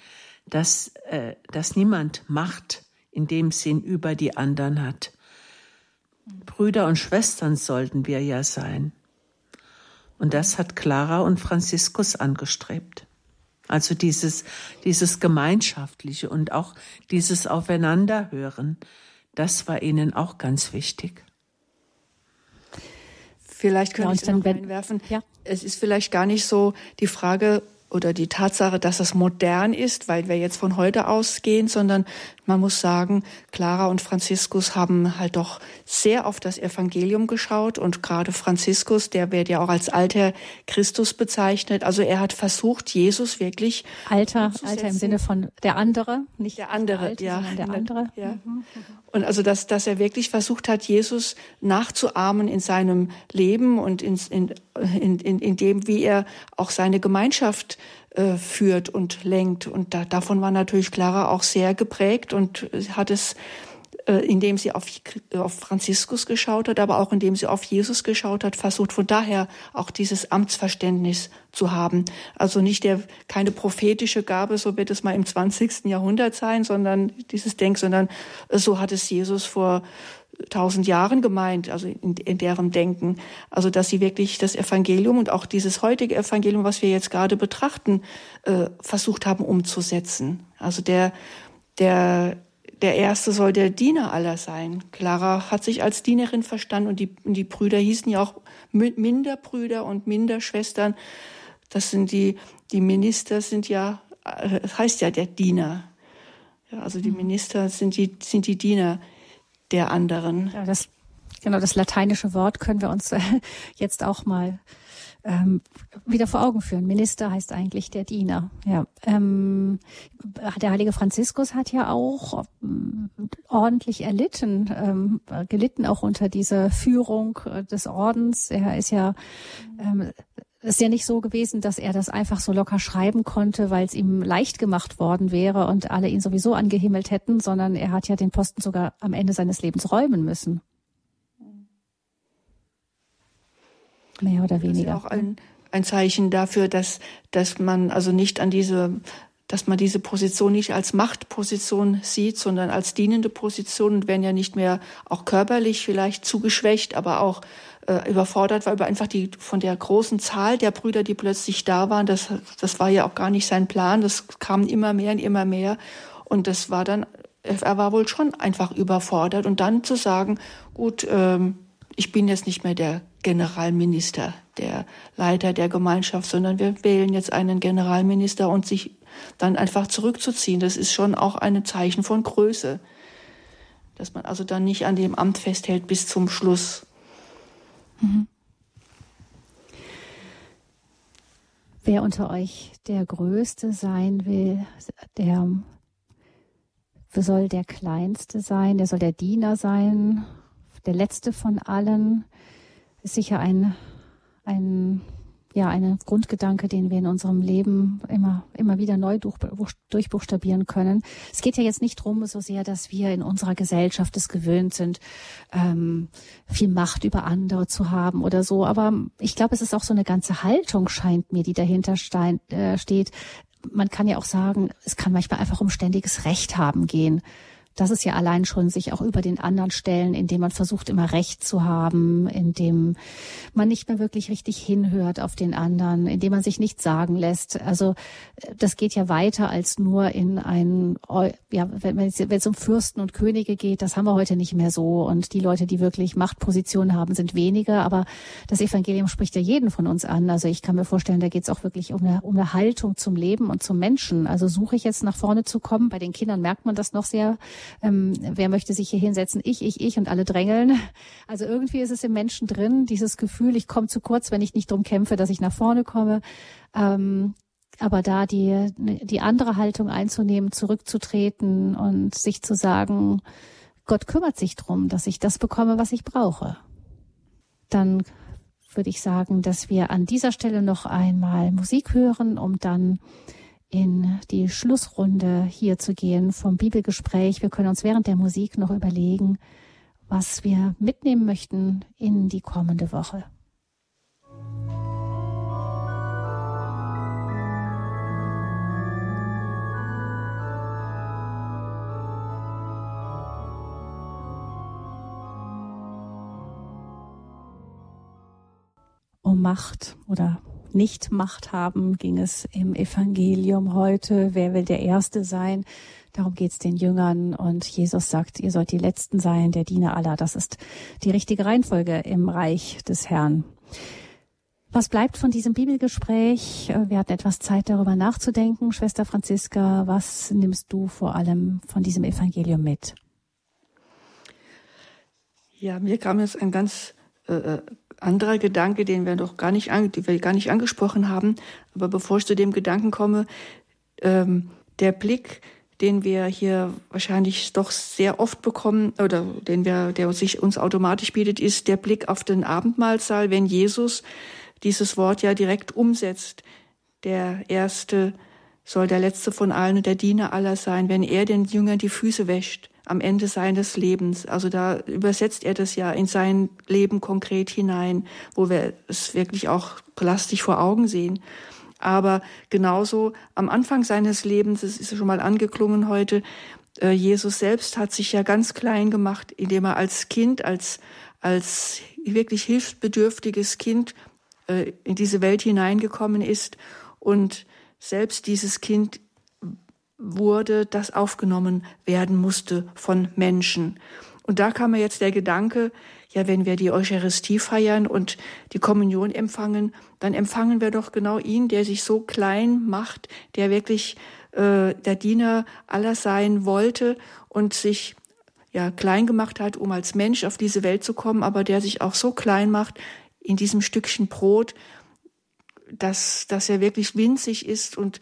dass, äh, dass niemand Macht in dem Sinn über die anderen hat. Brüder und Schwestern sollten wir ja sein. Und das hat Clara und Franziskus angestrebt. Also dieses, dieses Gemeinschaftliche und auch dieses Aufeinanderhören, das war ihnen auch ganz wichtig. Vielleicht könnte ja, ich dann noch einwerfen. Ja. Es ist vielleicht gar nicht so die Frage, oder die Tatsache, dass es modern ist, weil wir jetzt von heute ausgehen, sondern man muss sagen, Clara und Franziskus haben halt doch sehr auf das Evangelium geschaut und gerade Franziskus, der wird ja auch als alter Christus bezeichnet. Also er hat versucht, Jesus wirklich alter, alter im Sinne von der andere, nicht der andere, der alte, ja, der andere. Ja. Mhm. Und also, dass, dass er wirklich versucht hat, Jesus nachzuahmen in seinem Leben und in, in, in, in, in dem, wie er auch seine Gemeinschaft äh, führt und lenkt. Und da, davon war natürlich Clara auch sehr geprägt und hat es äh, indem sie auf, auf Franziskus geschaut hat, aber auch indem sie auf Jesus geschaut hat, versucht von daher auch dieses Amtsverständnis zu haben. Also nicht der, keine prophetische Gabe, so wird es mal im 20. Jahrhundert sein, sondern dieses Denk, sondern so hat es Jesus vor tausend Jahren gemeint, also in, in deren Denken. Also dass sie wirklich das Evangelium und auch dieses heutige Evangelium, was wir jetzt gerade betrachten, äh, versucht haben umzusetzen. Also der, der der Erste soll der Diener aller sein. Clara hat sich als Dienerin verstanden und die, und die Brüder hießen ja auch Minderbrüder und Minderschwestern. Das sind die, die Minister sind ja, das heißt ja der Diener. Ja, also die mhm. Minister sind die, sind die Diener der anderen. Ja, das, genau, das lateinische Wort können wir uns jetzt auch mal ähm, wieder vor Augen führen. Minister heißt eigentlich der Diener. Ja, ähm, der heilige Franziskus hat ja auch ähm, ordentlich erlitten, ähm, gelitten auch unter dieser Führung äh, des Ordens. Er ist ja ähm, ist ja nicht so gewesen, dass er das einfach so locker schreiben konnte, weil es ihm leicht gemacht worden wäre und alle ihn sowieso angehimmelt hätten, sondern er hat ja den Posten sogar am Ende seines Lebens räumen müssen. Mehr oder weniger. Das ist auch ein, ein Zeichen dafür, dass, dass man also nicht an diese dass man diese Position nicht als Machtposition sieht, sondern als dienende Position und werden ja nicht mehr auch körperlich vielleicht zugeschwächt, aber auch äh, überfordert war über einfach die von der großen Zahl der Brüder, die plötzlich da waren. Das, das war ja auch gar nicht sein Plan. Das kam immer mehr und immer mehr. Und das war dann, er war wohl schon einfach überfordert. Und dann zu sagen, gut, ähm, ich bin jetzt nicht mehr der Generalminister, der Leiter der Gemeinschaft, sondern wir wählen jetzt einen Generalminister und sich dann einfach zurückzuziehen, das ist schon auch ein Zeichen von Größe. Dass man also dann nicht an dem Amt festhält bis zum Schluss. Mhm. Wer unter euch der Größte sein will, der soll der Kleinste sein, der soll der Diener sein, der Letzte von allen, ist sicher ein, ein ja eine Grundgedanke, den wir in unserem Leben immer, immer wieder neu durch, durchbuchstabieren können. Es geht ja jetzt nicht drum so sehr, dass wir in unserer Gesellschaft es gewöhnt sind, ähm, viel Macht über andere zu haben oder so. Aber ich glaube, es ist auch so eine ganze Haltung, scheint mir, die dahinter stein, äh, steht. Man kann ja auch sagen, es kann manchmal einfach um ständiges Recht haben gehen. Das ist ja allein schon sich auch über den anderen stellen, indem man versucht, immer Recht zu haben, indem man nicht mehr wirklich richtig hinhört auf den anderen, indem man sich nichts sagen lässt. Also das geht ja weiter als nur in ein, ja, wenn es um Fürsten und Könige geht, das haben wir heute nicht mehr so. Und die Leute, die wirklich Machtpositionen haben, sind weniger. Aber das Evangelium spricht ja jeden von uns an. Also ich kann mir vorstellen, da geht es auch wirklich um eine, um eine Haltung zum Leben und zum Menschen. Also suche ich jetzt nach vorne zu kommen. Bei den Kindern merkt man das noch sehr ähm, wer möchte sich hier hinsetzen? Ich, ich, ich und alle drängeln. Also irgendwie ist es im Menschen drin, dieses Gefühl, ich komme zu kurz, wenn ich nicht drum kämpfe, dass ich nach vorne komme. Ähm, aber da die, die andere Haltung einzunehmen, zurückzutreten und sich zu sagen, Gott kümmert sich drum, dass ich das bekomme, was ich brauche. Dann würde ich sagen, dass wir an dieser Stelle noch einmal Musik hören, um dann in die Schlussrunde hier zu gehen vom Bibelgespräch. Wir können uns während der Musik noch überlegen, was wir mitnehmen möchten in die kommende Woche. Um Macht oder nicht Macht haben, ging es im Evangelium heute. Wer will der Erste sein? Darum geht es den Jüngern. Und Jesus sagt, ihr sollt die Letzten sein, der Diener aller. Das ist die richtige Reihenfolge im Reich des Herrn. Was bleibt von diesem Bibelgespräch? Wir hatten etwas Zeit darüber nachzudenken. Schwester Franziska, was nimmst du vor allem von diesem Evangelium mit? Ja, mir kam jetzt ein ganz äh, äh anderer Gedanke, den wir noch gar nicht, die wir gar nicht angesprochen haben. Aber bevor ich zu dem Gedanken komme, ähm, der Blick, den wir hier wahrscheinlich doch sehr oft bekommen oder den wir, der sich uns automatisch bietet, ist der Blick auf den Abendmahlsaal, wenn Jesus dieses Wort ja direkt umsetzt. Der erste soll der letzte von allen und der Diener aller sein, wenn er den Jüngern die Füße wäscht am Ende seines Lebens. Also da übersetzt er das ja in sein Leben konkret hinein, wo wir es wirklich auch plastisch vor Augen sehen. Aber genauso am Anfang seines Lebens, das ist schon mal angeklungen heute, äh, Jesus selbst hat sich ja ganz klein gemacht, indem er als Kind, als, als wirklich hilfsbedürftiges Kind äh, in diese Welt hineingekommen ist und selbst dieses Kind wurde, das aufgenommen werden musste von Menschen. Und da kam mir jetzt der Gedanke, ja, wenn wir die Eucharistie feiern und die Kommunion empfangen, dann empfangen wir doch genau ihn, der sich so klein macht, der wirklich äh, der Diener aller sein wollte und sich ja klein gemacht hat, um als Mensch auf diese Welt zu kommen, aber der sich auch so klein macht in diesem Stückchen Brot, dass, dass er wirklich winzig ist und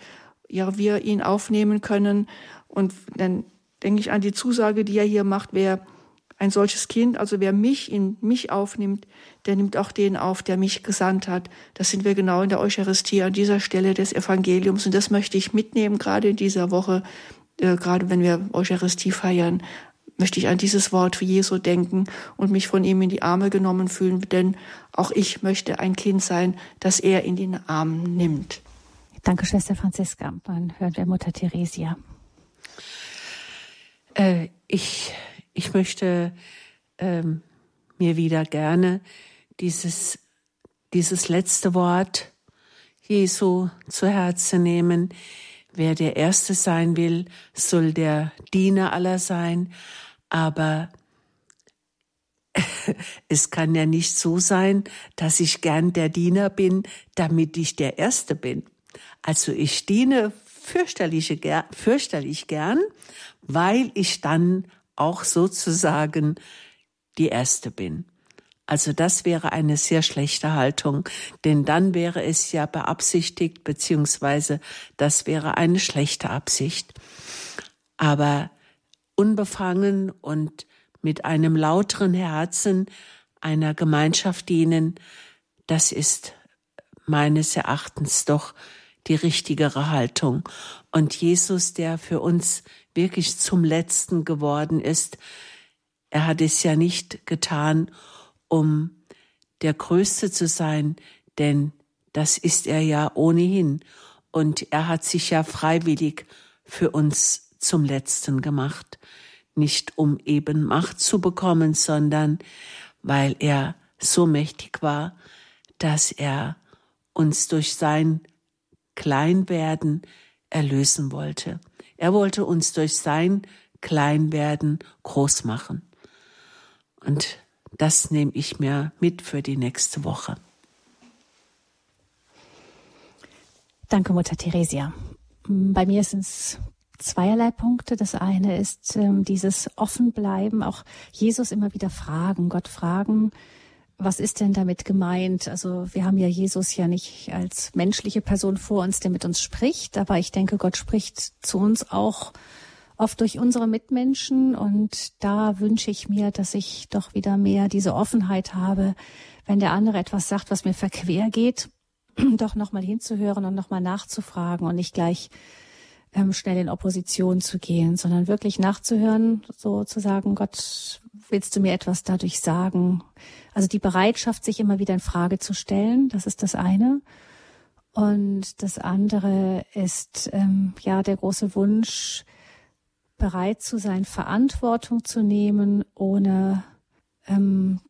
ja, wir ihn aufnehmen können und dann denke ich an die Zusage, die er hier macht, wer ein solches Kind, also wer mich in mich aufnimmt, der nimmt auch den auf, der mich gesandt hat. Das sind wir genau in der Eucharistie an dieser Stelle des Evangeliums. Und das möchte ich mitnehmen, gerade in dieser Woche, äh, gerade wenn wir Eucharistie feiern, möchte ich an dieses Wort Jesu denken und mich von ihm in die Arme genommen fühlen, denn auch ich möchte ein Kind sein, das er in den Arm nimmt. Danke, Schwester Franziska. Dann hören wir Mutter Theresia. Äh, ich, ich möchte ähm, mir wieder gerne dieses, dieses letzte Wort Jesu zu Herzen nehmen. Wer der Erste sein will, soll der Diener aller sein. Aber es kann ja nicht so sein, dass ich gern der Diener bin, damit ich der Erste bin. Also ich diene fürchterlich, fürchterlich gern, weil ich dann auch sozusagen die Erste bin. Also das wäre eine sehr schlechte Haltung, denn dann wäre es ja beabsichtigt, beziehungsweise das wäre eine schlechte Absicht. Aber unbefangen und mit einem lauteren Herzen einer Gemeinschaft dienen, das ist meines Erachtens doch die richtigere Haltung. Und Jesus, der für uns wirklich zum Letzten geworden ist, er hat es ja nicht getan, um der Größte zu sein, denn das ist er ja ohnehin. Und er hat sich ja freiwillig für uns zum Letzten gemacht. Nicht um eben Macht zu bekommen, sondern weil er so mächtig war, dass er uns durch sein Kleinwerden erlösen wollte. Er wollte uns durch sein Kleinwerden groß machen. Und das nehme ich mir mit für die nächste Woche. Danke, Mutter Theresia. Bei mir sind es zweierlei Punkte. Das eine ist ähm, dieses Offenbleiben, auch Jesus immer wieder fragen, Gott fragen, was ist denn damit gemeint? Also wir haben ja Jesus ja nicht als menschliche Person vor uns, der mit uns spricht, aber ich denke, Gott spricht zu uns auch oft durch unsere Mitmenschen und da wünsche ich mir, dass ich doch wieder mehr diese Offenheit habe, wenn der andere etwas sagt, was mir verquer geht, doch nochmal hinzuhören und nochmal nachzufragen und nicht gleich ähm, schnell in Opposition zu gehen, sondern wirklich nachzuhören, so zu sagen, Gott, willst du mir etwas dadurch sagen? Also die Bereitschaft, sich immer wieder in Frage zu stellen, das ist das eine. Und das andere ist ähm, ja der große Wunsch, bereit zu sein, Verantwortung zu nehmen, ohne ähm,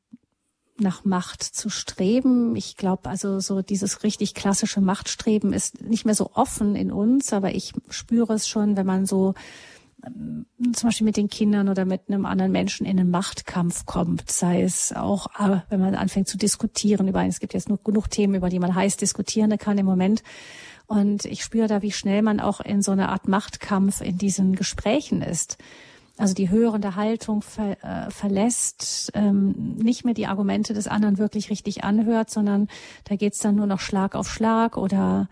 nach Macht zu streben. Ich glaube, also so dieses richtig klassische Machtstreben ist nicht mehr so offen in uns, aber ich spüre es schon, wenn man so ähm, zum Beispiel mit den Kindern oder mit einem anderen Menschen in einen Machtkampf kommt, sei es auch, äh, wenn man anfängt zu diskutieren über, es gibt jetzt nur genug Themen, über die man heiß diskutieren kann im Moment, und ich spüre da, wie schnell man auch in so einer Art Machtkampf in diesen Gesprächen ist. Also die hörende Haltung ver, äh, verlässt, ähm, nicht mehr die Argumente des anderen wirklich richtig anhört, sondern da geht's dann nur noch Schlag auf Schlag oder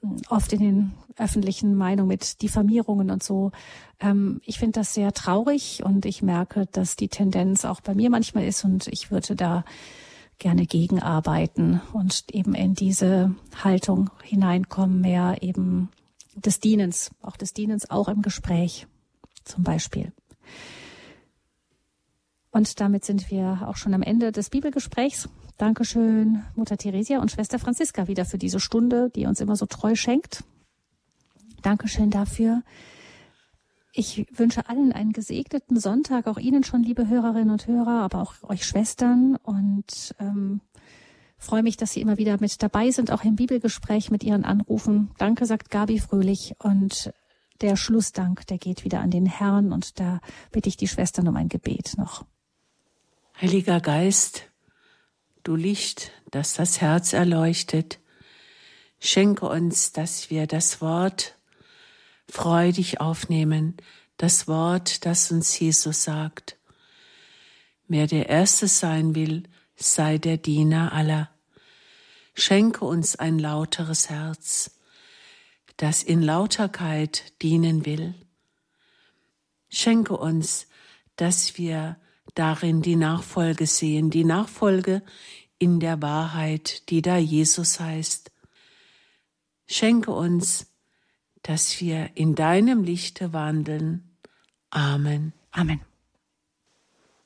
mm, oft in den öffentlichen Meinungen mit Diffamierungen und so. Ähm, ich finde das sehr traurig und ich merke, dass die Tendenz auch bei mir manchmal ist und ich würde da gerne gegenarbeiten und eben in diese Haltung hineinkommen, mehr eben des Dienens, auch des Dienens, auch im Gespräch zum Beispiel. Und damit sind wir auch schon am Ende des Bibelgesprächs. Dankeschön, Mutter Theresia und Schwester Franziska, wieder für diese Stunde, die uns immer so treu schenkt. Dankeschön dafür. Ich wünsche allen einen gesegneten Sonntag, auch Ihnen schon, liebe Hörerinnen und Hörer, aber auch euch Schwestern und ähm, freue mich, dass Sie immer wieder mit dabei sind, auch im Bibelgespräch mit Ihren Anrufen. Danke, sagt Gabi Fröhlich und der Schlussdank, der geht wieder an den Herrn und da bitte ich die Schwestern um ein Gebet noch. Heiliger Geist, du Licht, das das Herz erleuchtet, schenke uns, dass wir das Wort freudig aufnehmen, das Wort, das uns Jesus sagt. Wer der Erste sein will, sei der Diener aller. Schenke uns ein lauteres Herz, das in Lauterkeit dienen will. Schenke uns, dass wir darin die Nachfolge sehen, die Nachfolge in der Wahrheit, die da Jesus heißt. Schenke uns, dass wir in deinem Lichte wandeln. Amen. Amen.